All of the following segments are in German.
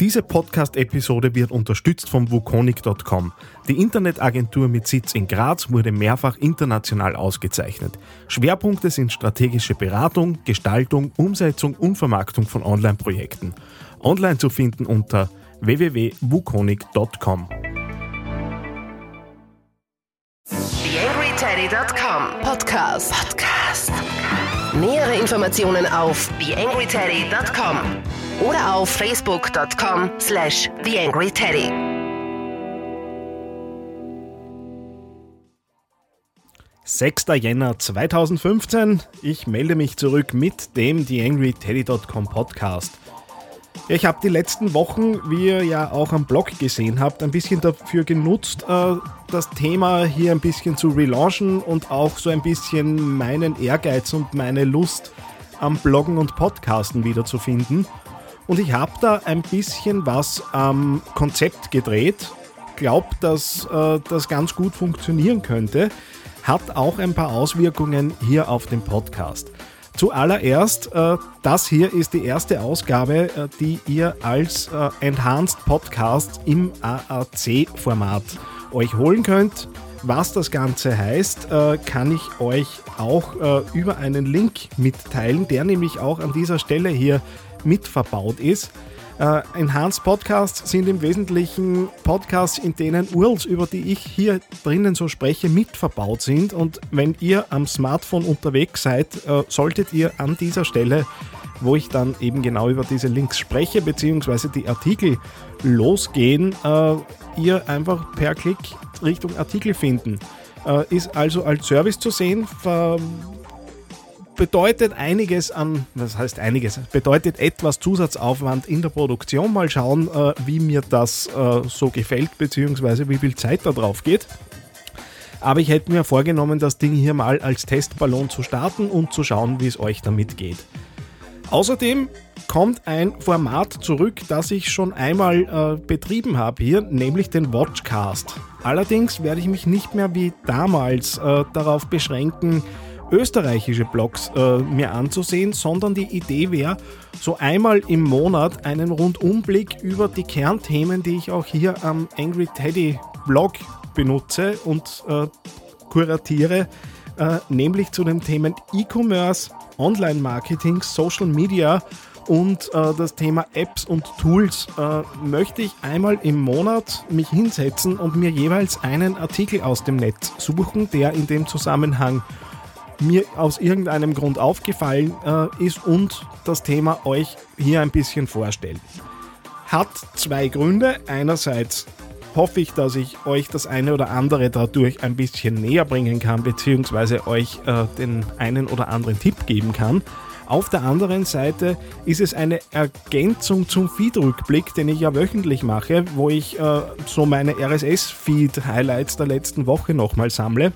Diese Podcast-Episode wird unterstützt vom Wukonic.com. Die Internetagentur mit Sitz in Graz wurde mehrfach international ausgezeichnet. Schwerpunkte sind strategische Beratung, Gestaltung, Umsetzung und Vermarktung von Online-Projekten. Online zu finden unter www.wukonic.com. TheAngryTeddy.com Podcast. Podcast. Nähere Informationen auf TheAngryTeddy.com oder auf Facebook.com slash TheAngryTeddy. Sechster Jänner 2015. Ich melde mich zurück mit dem TheAngryTeddy.com Podcast. Ich habe die letzten Wochen, wie ihr ja auch am Blog gesehen habt, ein bisschen dafür genutzt, äh, das Thema hier ein bisschen zu relaunchen und auch so ein bisschen meinen Ehrgeiz und meine Lust am Bloggen und Podcasten wiederzufinden. Und ich habe da ein bisschen was am Konzept gedreht. Glaubt, dass äh, das ganz gut funktionieren könnte. Hat auch ein paar Auswirkungen hier auf den Podcast. Zuallererst, äh, das hier ist die erste Ausgabe, äh, die ihr als äh, Enhanced Podcast im AAC-Format euch holen könnt. Was das Ganze heißt, äh, kann ich euch auch äh, über einen Link mitteilen, der nämlich auch an dieser Stelle hier mit verbaut ist. Äh, Enhanced Podcasts sind im Wesentlichen Podcasts, in denen URLs, über die ich hier drinnen so spreche, mit verbaut sind. Und wenn ihr am Smartphone unterwegs seid, äh, solltet ihr an dieser Stelle, wo ich dann eben genau über diese Links spreche, beziehungsweise die Artikel losgehen, äh, ihr einfach per Klick Richtung Artikel finden. Äh, ist also als Service zu sehen, bedeutet einiges an, was heißt einiges, bedeutet etwas Zusatzaufwand in der Produktion. Mal schauen, äh, wie mir das äh, so gefällt, beziehungsweise wie viel Zeit da drauf geht. Aber ich hätte mir vorgenommen, das Ding hier mal als Testballon zu starten und zu schauen, wie es euch damit geht. Außerdem kommt ein Format zurück, das ich schon einmal äh, betrieben habe hier, nämlich den Watchcast. Allerdings werde ich mich nicht mehr wie damals äh, darauf beschränken, österreichische Blogs äh, mir anzusehen, sondern die Idee wäre, so einmal im Monat einen Rundumblick über die Kernthemen, die ich auch hier am Angry Teddy Blog benutze und äh, kuratiere, äh, nämlich zu den Themen E-Commerce, Online-Marketing, Social Media und äh, das Thema Apps und Tools. Äh, möchte ich einmal im Monat mich hinsetzen und mir jeweils einen Artikel aus dem Netz suchen, der in dem Zusammenhang mir aus irgendeinem Grund aufgefallen äh, ist und das Thema euch hier ein bisschen vorstellen. Hat zwei Gründe. Einerseits hoffe ich, dass ich euch das eine oder andere dadurch ein bisschen näher bringen kann, beziehungsweise euch äh, den einen oder anderen Tipp geben kann. Auf der anderen Seite ist es eine Ergänzung zum Feed-Rückblick, den ich ja wöchentlich mache, wo ich äh, so meine RSS-Feed-Highlights der letzten Woche nochmal sammle.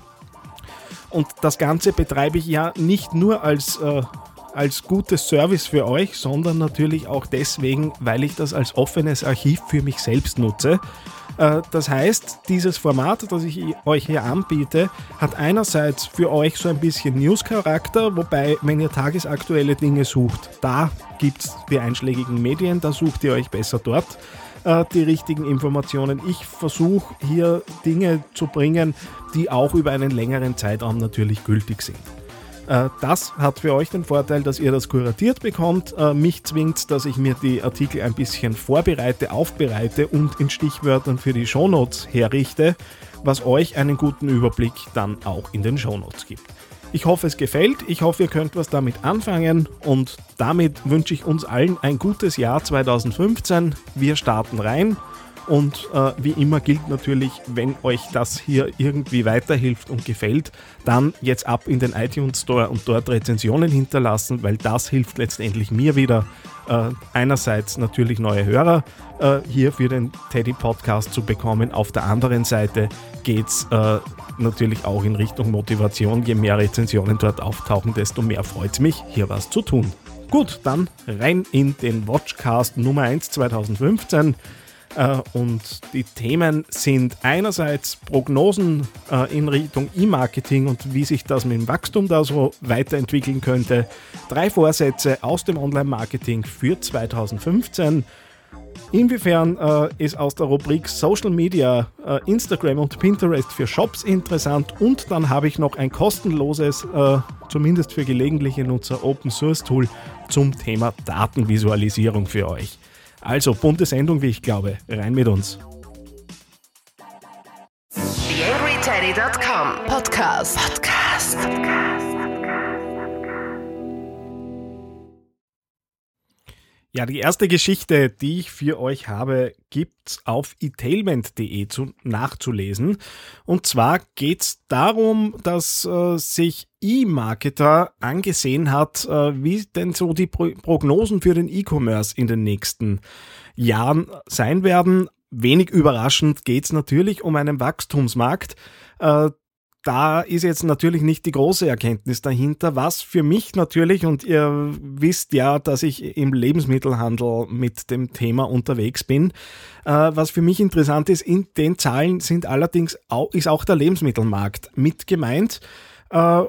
Und das Ganze betreibe ich ja nicht nur als, äh, als gutes Service für euch, sondern natürlich auch deswegen, weil ich das als offenes Archiv für mich selbst nutze. Äh, das heißt, dieses Format, das ich euch hier anbiete, hat einerseits für euch so ein bisschen News-Charakter, wobei, wenn ihr tagesaktuelle Dinge sucht, da gibt es die einschlägigen Medien, da sucht ihr euch besser dort äh, die richtigen Informationen. Ich versuche hier Dinge zu bringen, die auch über einen längeren Zeitraum natürlich gültig sind. Äh, das hat für euch den Vorteil, dass ihr das kuratiert bekommt. Äh, mich zwingt, dass ich mir die Artikel ein bisschen vorbereite, aufbereite und in Stichwörtern für die Shownotes herrichte, was euch einen guten Überblick dann auch in den Shownotes gibt. Ich hoffe, es gefällt. Ich hoffe, ihr könnt was damit anfangen. Und damit wünsche ich uns allen ein gutes Jahr 2015. Wir starten rein. Und äh, wie immer gilt natürlich, wenn euch das hier irgendwie weiterhilft und gefällt, dann jetzt ab in den iTunes Store und dort Rezensionen hinterlassen, weil das hilft letztendlich mir wieder, äh, einerseits natürlich neue Hörer äh, hier für den Teddy Podcast zu bekommen. Auf der anderen Seite geht es äh, natürlich auch in Richtung Motivation. Je mehr Rezensionen dort auftauchen, desto mehr freut es mich, hier was zu tun. Gut, dann rein in den Watchcast Nummer 1 2015. Äh, und die Themen sind einerseits Prognosen äh, in Richtung E-Marketing und wie sich das mit dem Wachstum da so weiterentwickeln könnte. Drei Vorsätze aus dem Online-Marketing für 2015 Inwiefern äh, ist aus der Rubrik Social Media äh, Instagram und Pinterest für Shops interessant und dann habe ich noch ein kostenloses, äh, zumindest für gelegentliche Nutzer, Open Source Tool zum Thema Datenvisualisierung für euch. Also bunte Sendung, wie ich glaube. Rein mit uns. TheAngryTeddy.com Podcast. Podcast. Ja, die erste Geschichte, die ich für euch habe, gibt's auf etailment.de nachzulesen. Und zwar geht's darum, dass äh, sich E-Marketer angesehen hat, äh, wie denn so die Pro Prognosen für den E-Commerce in den nächsten Jahren sein werden. Wenig überraschend geht's natürlich um einen Wachstumsmarkt. Äh, da ist jetzt natürlich nicht die große Erkenntnis dahinter, was für mich natürlich, und ihr wisst ja, dass ich im Lebensmittelhandel mit dem Thema unterwegs bin, äh, was für mich interessant ist, in den Zahlen sind allerdings auch, ist auch der Lebensmittelmarkt mit gemeint. Äh,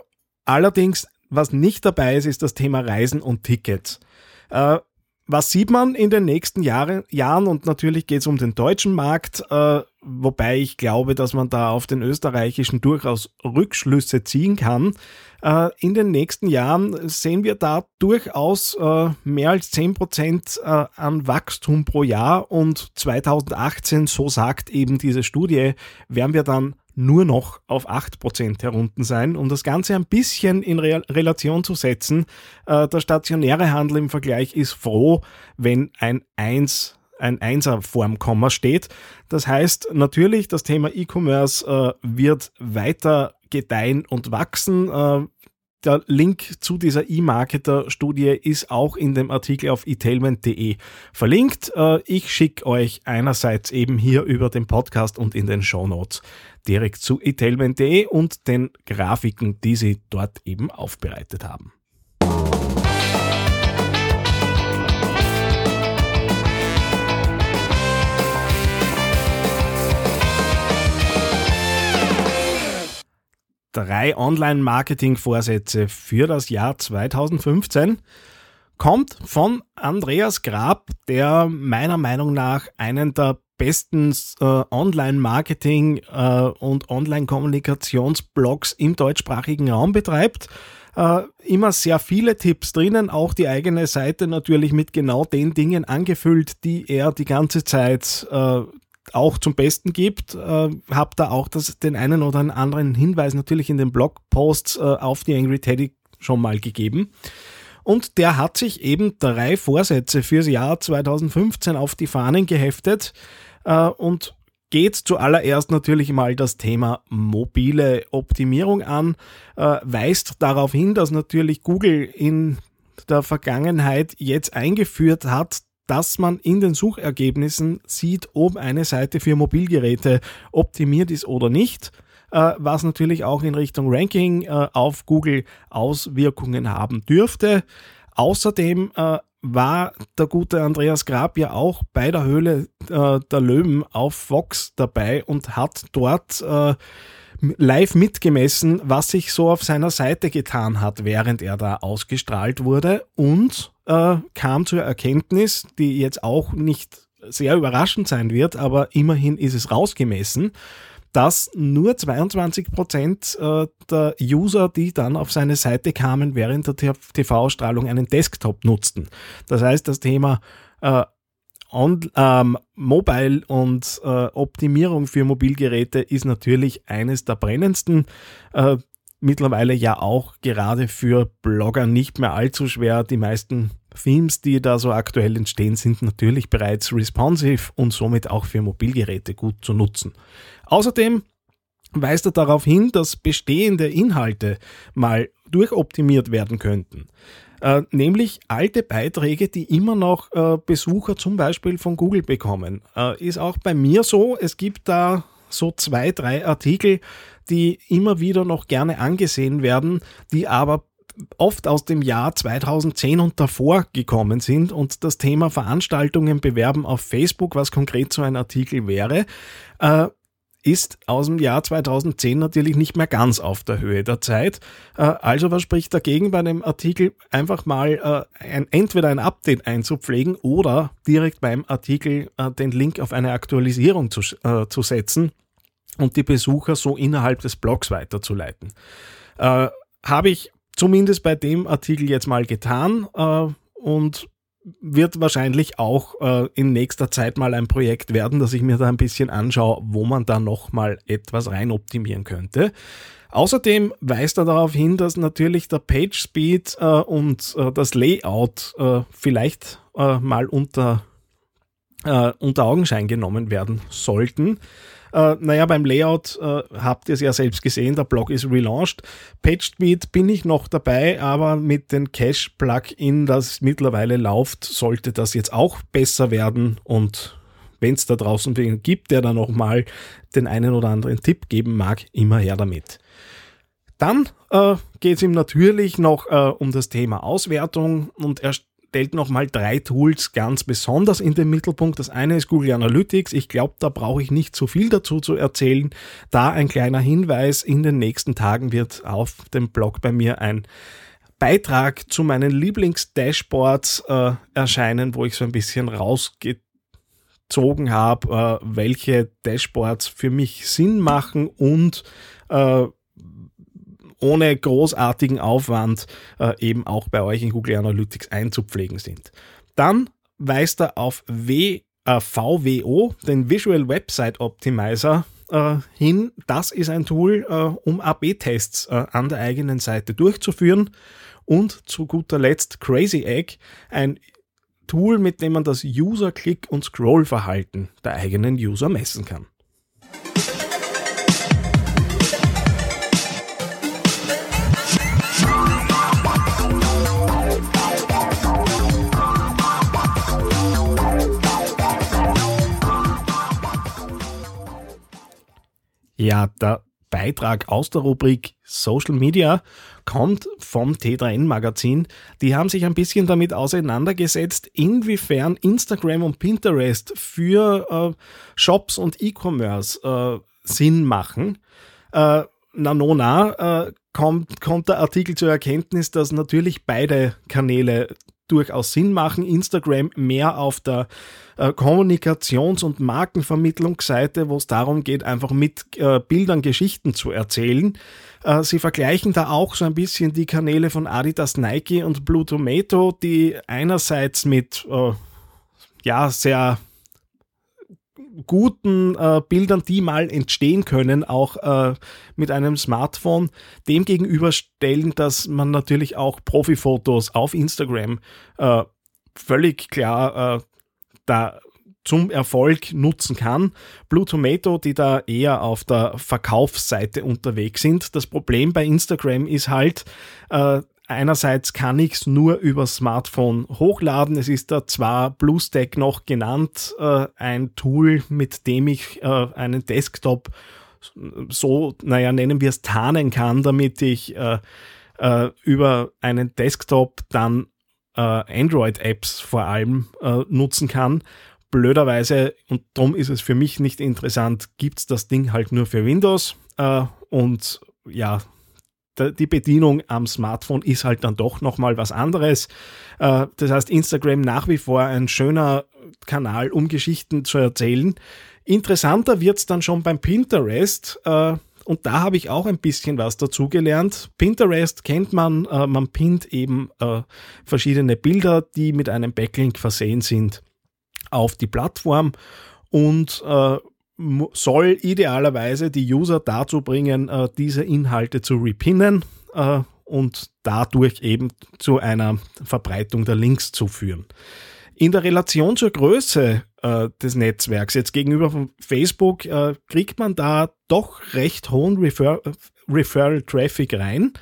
allerdings, was nicht dabei ist, ist das Thema Reisen und Tickets. Äh, was sieht man in den nächsten Jahre, Jahren? Und natürlich geht es um den deutschen Markt, äh, wobei ich glaube, dass man da auf den österreichischen durchaus Rückschlüsse ziehen kann. Äh, in den nächsten Jahren sehen wir da durchaus äh, mehr als 10 Prozent äh, an Wachstum pro Jahr und 2018, so sagt eben diese Studie, werden wir dann nur noch auf 8% herunten sein. Um das Ganze ein bisschen in Re Relation zu setzen, äh, der stationäre Handel im Vergleich ist froh, wenn ein 1 ein Einser vorm Komma steht. Das heißt natürlich, das Thema E-Commerce äh, wird weiter gedeihen und wachsen. Äh, der Link zu dieser E-Marketer-Studie ist auch in dem Artikel auf etailment.de verlinkt. Äh, ich schicke euch einerseits eben hier über den Podcast und in den Show Notes direkt zu etailment.de und den Grafiken, die sie dort eben aufbereitet haben. Drei Online-Marketing-Vorsätze für das Jahr 2015 kommt von Andreas Grab, der meiner Meinung nach einen der besten äh, Online-Marketing äh, und Online-Kommunikationsblogs im deutschsprachigen Raum betreibt. Äh, immer sehr viele Tipps drinnen, auch die eigene Seite natürlich mit genau den Dingen angefüllt, die er die ganze Zeit äh, auch zum Besten gibt. Äh, hab da auch das, den einen oder anderen Hinweis natürlich in den Blogposts äh, auf die Angry Teddy schon mal gegeben. Und der hat sich eben drei Vorsätze fürs Jahr 2015 auf die Fahnen geheftet, äh, und geht zuallererst natürlich mal das Thema mobile Optimierung an, äh, weist darauf hin, dass natürlich Google in der Vergangenheit jetzt eingeführt hat, dass man in den Suchergebnissen sieht, ob eine Seite für Mobilgeräte optimiert ist oder nicht, äh, was natürlich auch in Richtung Ranking auf Google Auswirkungen haben dürfte. Außerdem war der gute Andreas Grab ja auch bei der Höhle äh, der Löwen auf Fox dabei und hat dort äh, live mitgemessen, was sich so auf seiner Seite getan hat, während er da ausgestrahlt wurde und äh, kam zur Erkenntnis, die jetzt auch nicht sehr überraschend sein wird, aber immerhin ist es rausgemessen, dass nur 22 Prozent äh, der User, die dann auf seine Seite kamen, während der TV-Ausstrahlung einen Desktop nutzten. Das heißt, das Thema äh, On, ähm, Mobile und äh, Optimierung für Mobilgeräte ist natürlich eines der brennendsten. Äh, mittlerweile ja auch gerade für Blogger nicht mehr allzu schwer. Die meisten Themes, die da so aktuell entstehen, sind natürlich bereits responsive und somit auch für Mobilgeräte gut zu nutzen. Außerdem weist er darauf hin, dass bestehende Inhalte mal durchoptimiert werden könnten. Äh, nämlich alte Beiträge, die immer noch äh, Besucher zum Beispiel von Google bekommen. Äh, ist auch bei mir so, es gibt da so zwei, drei Artikel, die immer wieder noch gerne angesehen werden, die aber oft aus dem Jahr 2010 und davor gekommen sind und das Thema Veranstaltungen bewerben auf Facebook, was konkret so ein Artikel wäre, äh, ist aus dem Jahr 2010 natürlich nicht mehr ganz auf der Höhe der Zeit. Äh, also was spricht dagegen bei dem Artikel einfach mal äh, ein, entweder ein Update einzupflegen oder direkt beim Artikel äh, den Link auf eine Aktualisierung zu, äh, zu setzen und die Besucher so innerhalb des Blogs weiterzuleiten. Äh, Habe ich zumindest bei dem Artikel jetzt mal getan äh, und wird wahrscheinlich auch äh, in nächster Zeit mal ein Projekt werden, dass ich mir da ein bisschen anschaue, wo man da noch mal etwas rein optimieren könnte. Außerdem weist er darauf hin, dass natürlich der Page Speed äh, und äh, das Layout äh, vielleicht äh, mal unter, äh, unter Augenschein genommen werden sollten. Äh, naja, beim Layout äh, habt ihr es ja selbst gesehen, der Blog ist relaunched. PageSpeed bin ich noch dabei, aber mit dem Cache-Plugin, das mittlerweile läuft, sollte das jetzt auch besser werden und wenn es da draußen wen gibt, der da nochmal den einen oder anderen Tipp geben mag, immer her damit. Dann äh, geht es ihm natürlich noch äh, um das Thema Auswertung und er stellt nochmal drei Tools ganz besonders in den Mittelpunkt. Das eine ist Google Analytics. Ich glaube, da brauche ich nicht so viel dazu zu erzählen. Da ein kleiner Hinweis. In den nächsten Tagen wird auf dem Blog bei mir ein Beitrag zu meinen Lieblings-Dashboards äh, erscheinen, wo ich so ein bisschen rausgezogen habe, äh, welche Dashboards für mich Sinn machen und äh, ohne großartigen Aufwand äh, eben auch bei euch in Google Analytics einzupflegen sind. Dann weist er auf w, äh, VWO, den Visual Website Optimizer, äh, hin. Das ist ein Tool, äh, um AB-Tests äh, an der eigenen Seite durchzuführen. Und zu guter Letzt Crazy Egg, ein Tool, mit dem man das User-Click- und Scroll-Verhalten der eigenen User messen kann. Ja, der Beitrag aus der Rubrik Social Media kommt vom T3N Magazin. Die haben sich ein bisschen damit auseinandergesetzt, inwiefern Instagram und Pinterest für äh, Shops und E-Commerce äh, Sinn machen. Äh, na, no, na, äh, kommt, kommt der Artikel zur Erkenntnis, dass natürlich beide Kanäle durchaus Sinn machen. Instagram mehr auf der äh, Kommunikations- und Markenvermittlungsseite, wo es darum geht, einfach mit äh, Bildern Geschichten zu erzählen. Äh, sie vergleichen da auch so ein bisschen die Kanäle von Adidas, Nike und Blue Tomato, die einerseits mit ja sehr guten äh, Bildern, die mal entstehen können, auch äh, mit einem Smartphone, dem gegenüberstellen, dass man natürlich auch Profifotos auf Instagram äh, völlig klar äh, da zum Erfolg nutzen kann. Blue Tomato, die da eher auf der Verkaufsseite unterwegs sind. Das Problem bei Instagram ist halt, äh, einerseits kann ich es nur über Smartphone hochladen. Es ist da zwar BlueStack noch genannt, äh, ein Tool, mit dem ich äh, einen Desktop so, naja, nennen wir es tarnen kann, damit ich äh, äh über einen Desktop dann äh, Android-Apps vor allem äh, nutzen kann. Blöderweise, und darum ist es für mich nicht interessant, gibt es das Ding halt nur für Windows. und ja, die Bedienung am Smartphone ist halt dann doch nochmal was anderes. Äh, das heißt, Instagram nach wie vor ein schöner Kanal, um Geschichten zu erzählen. Interessanter wird es dann schon beim Pinterest. Äh, und da habe ich auch ein bisschen was dazugelernt. Pinterest kennt man, äh, man pinnt eben verschiedene Bilder, die mit einem Backlink versehen sind, auf die Plattform und soll idealerweise die User dazu bringen, äh, diese Inhalte zu repinnen äh, und dadurch eben zu einer Verbreitung der Links zu führen. In der Relation zur Größe äh, des Netzwerks, jetzt gegenüber von Facebook, kriegt man da doch recht hohen Refer Referral Traffic rein.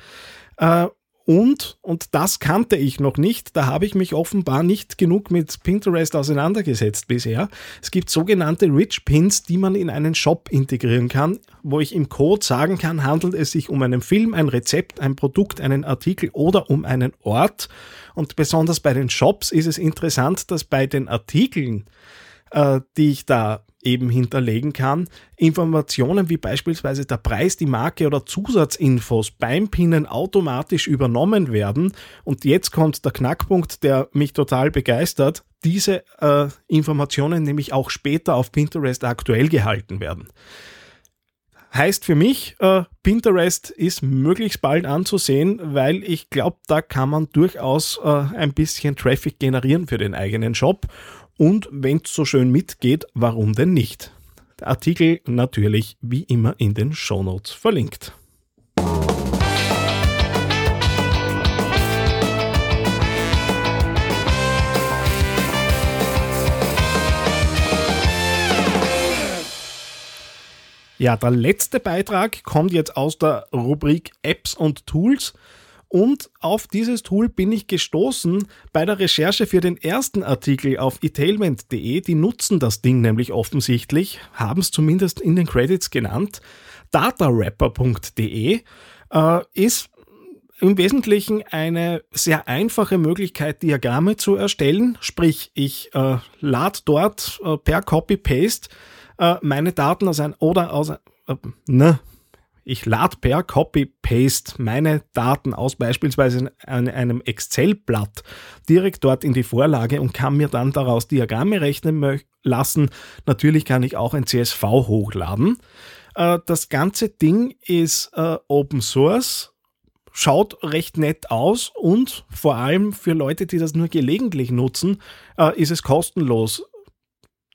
Und, und das kannte ich noch nicht, da habe ich mich offenbar nicht genug mit Pinterest auseinandergesetzt bisher. Es gibt sogenannte Rich Pins, die man in einen Shop integrieren kann, wo ich im Code sagen kann, handelt es sich um einen Film, ein Rezept, ein Produkt, einen Artikel oder um einen Ort. Und besonders bei den Shops ist es interessant, dass bei den Artikeln, äh, die ich da eben hinterlegen kann. Informationen wie beispielsweise der Preis, die Marke oder Zusatzinfos beim Pinnen automatisch übernommen werden. Und jetzt kommt der Knackpunkt, der mich total begeistert. Diese äh, Informationen nämlich auch später auf Pinterest aktuell gehalten werden. Heißt für mich, äh, Pinterest ist möglichst bald anzusehen, weil ich glaube, da kann man durchaus äh, ein bisschen Traffic generieren für den eigenen Shop. Und wenn es so schön mitgeht, warum denn nicht? Der Artikel natürlich wie immer in den Shownotes verlinkt. Ja, der letzte Beitrag kommt jetzt aus der Rubrik Apps und Tools. Und auf dieses Tool bin ich gestoßen bei der Recherche für den ersten Artikel auf etailment.de. Die nutzen das Ding nämlich offensichtlich, haben es zumindest in den Credits genannt. datarapper.de äh, ist im Wesentlichen eine sehr einfache Möglichkeit, Diagramme zu erstellen. Sprich, ich äh, lade dort äh, per Copy-Paste äh, meine Daten aus ein oder aus äh, ne, ich lade per Copy-Paste meine Daten aus beispielsweise einem Excel-Blatt direkt dort in die Vorlage und kann mir dann daraus Diagramme rechnen lassen. Natürlich kann ich auch ein CSV hochladen. Äh, das ganze Ding ist äh, Open Source, schaut recht nett aus und vor allem für Leute, die das nur gelegentlich nutzen, äh, ist es kostenlos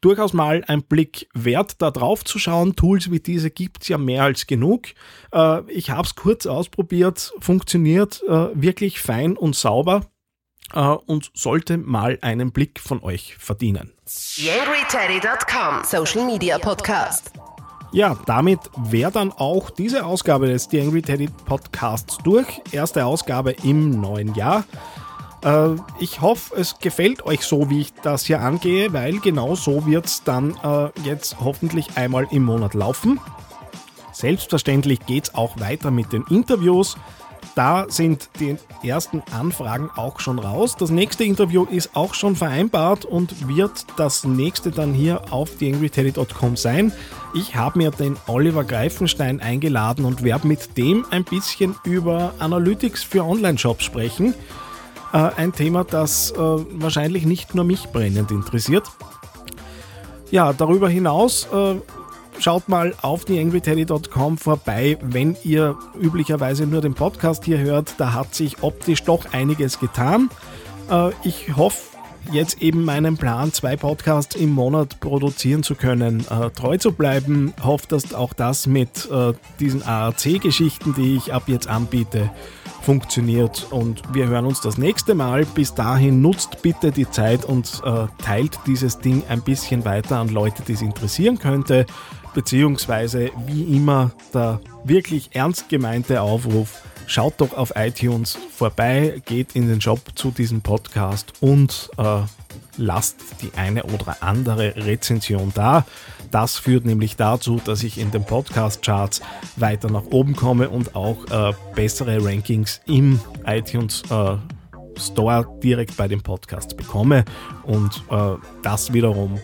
durchaus mal ein Blick wert, da drauf zu schauen. Tools wie diese gibt es ja mehr als genug. Äh, ich habe es kurz ausprobiert, funktioniert äh, wirklich fein und sauber äh, und sollte mal einen Blick von euch verdienen. YangryTeddy.com Social Media Podcast. Ja, damit wäre dann auch diese Ausgabe des The Angry Teddy Podcasts durch. Erste Ausgabe im neuen Jahr. Äh, ich hoffe, es gefällt euch so, wie ich das hier angehe, weil genau so wird es dann äh, jetzt hoffentlich einmal im Monat laufen. Selbstverständlich geht es auch weiter mit den Interviews. Da sind die ersten Anfragen auch schon raus. Das nächste Interview ist auch schon vereinbart und wird das nächste dann hier auf theangryteddy.com sein. Ich habe mir den Oliver Greifenstein eingeladen und werde mit dem ein bisschen über Analytics für Online-Shops sprechen. Äh, ein Thema, das äh, wahrscheinlich nicht nur mich brennend interessiert. Ja, darüber hinaus äh, schaut mal auf theangryteddy.com vorbei, wenn ihr üblicherweise nur den Podcast hier hört. Da hat sich optisch doch einiges getan. Äh, ich hoffe, jetzt eben meinen Plan, zwei Podcasts im Monat produzieren zu können, äh, treu zu bleiben. Hoffe, dass auch das mit äh, diesen ARC-Geschichten, die ich ab jetzt anbiete, funktioniert. Und wir hören uns das nächste Mal. Bis dahin nutzt bitte die Zeit und äh, teilt dieses Ding ein bisschen weiter an Leute, die es interessieren könnte. Beziehungsweise wie immer der wirklich ernst gemeinte Aufruf. Schaut doch auf iTunes vorbei, geht in den Shop zu diesem Podcast und äh, lasst die eine oder andere Rezension da. Das führt nämlich dazu, dass ich in den Podcast-Charts weiter nach oben komme und auch äh, bessere Rankings im iTunes äh, Store direkt bei den Podcasts bekomme. Und äh, das wiederum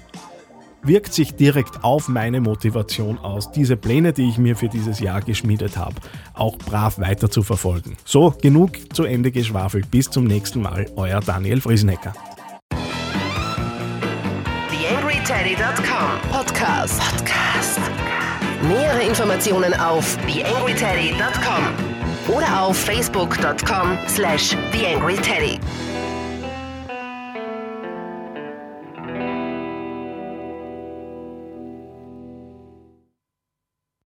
wirkt sich direkt auf meine Motivation aus, diese Pläne, die ich mir für dieses Jahr geschmiedet habe, auch brav weiter zu verfolgen. So, genug zu Ende geschwafelt. Bis zum nächsten Mal, euer Daniel Friesenecker. TheAngryTeddy.com Podcast. Podcast. Nähere Informationen auf TheAngryTeddy.com oder auf Facebook.com slash TheAngryTeddy.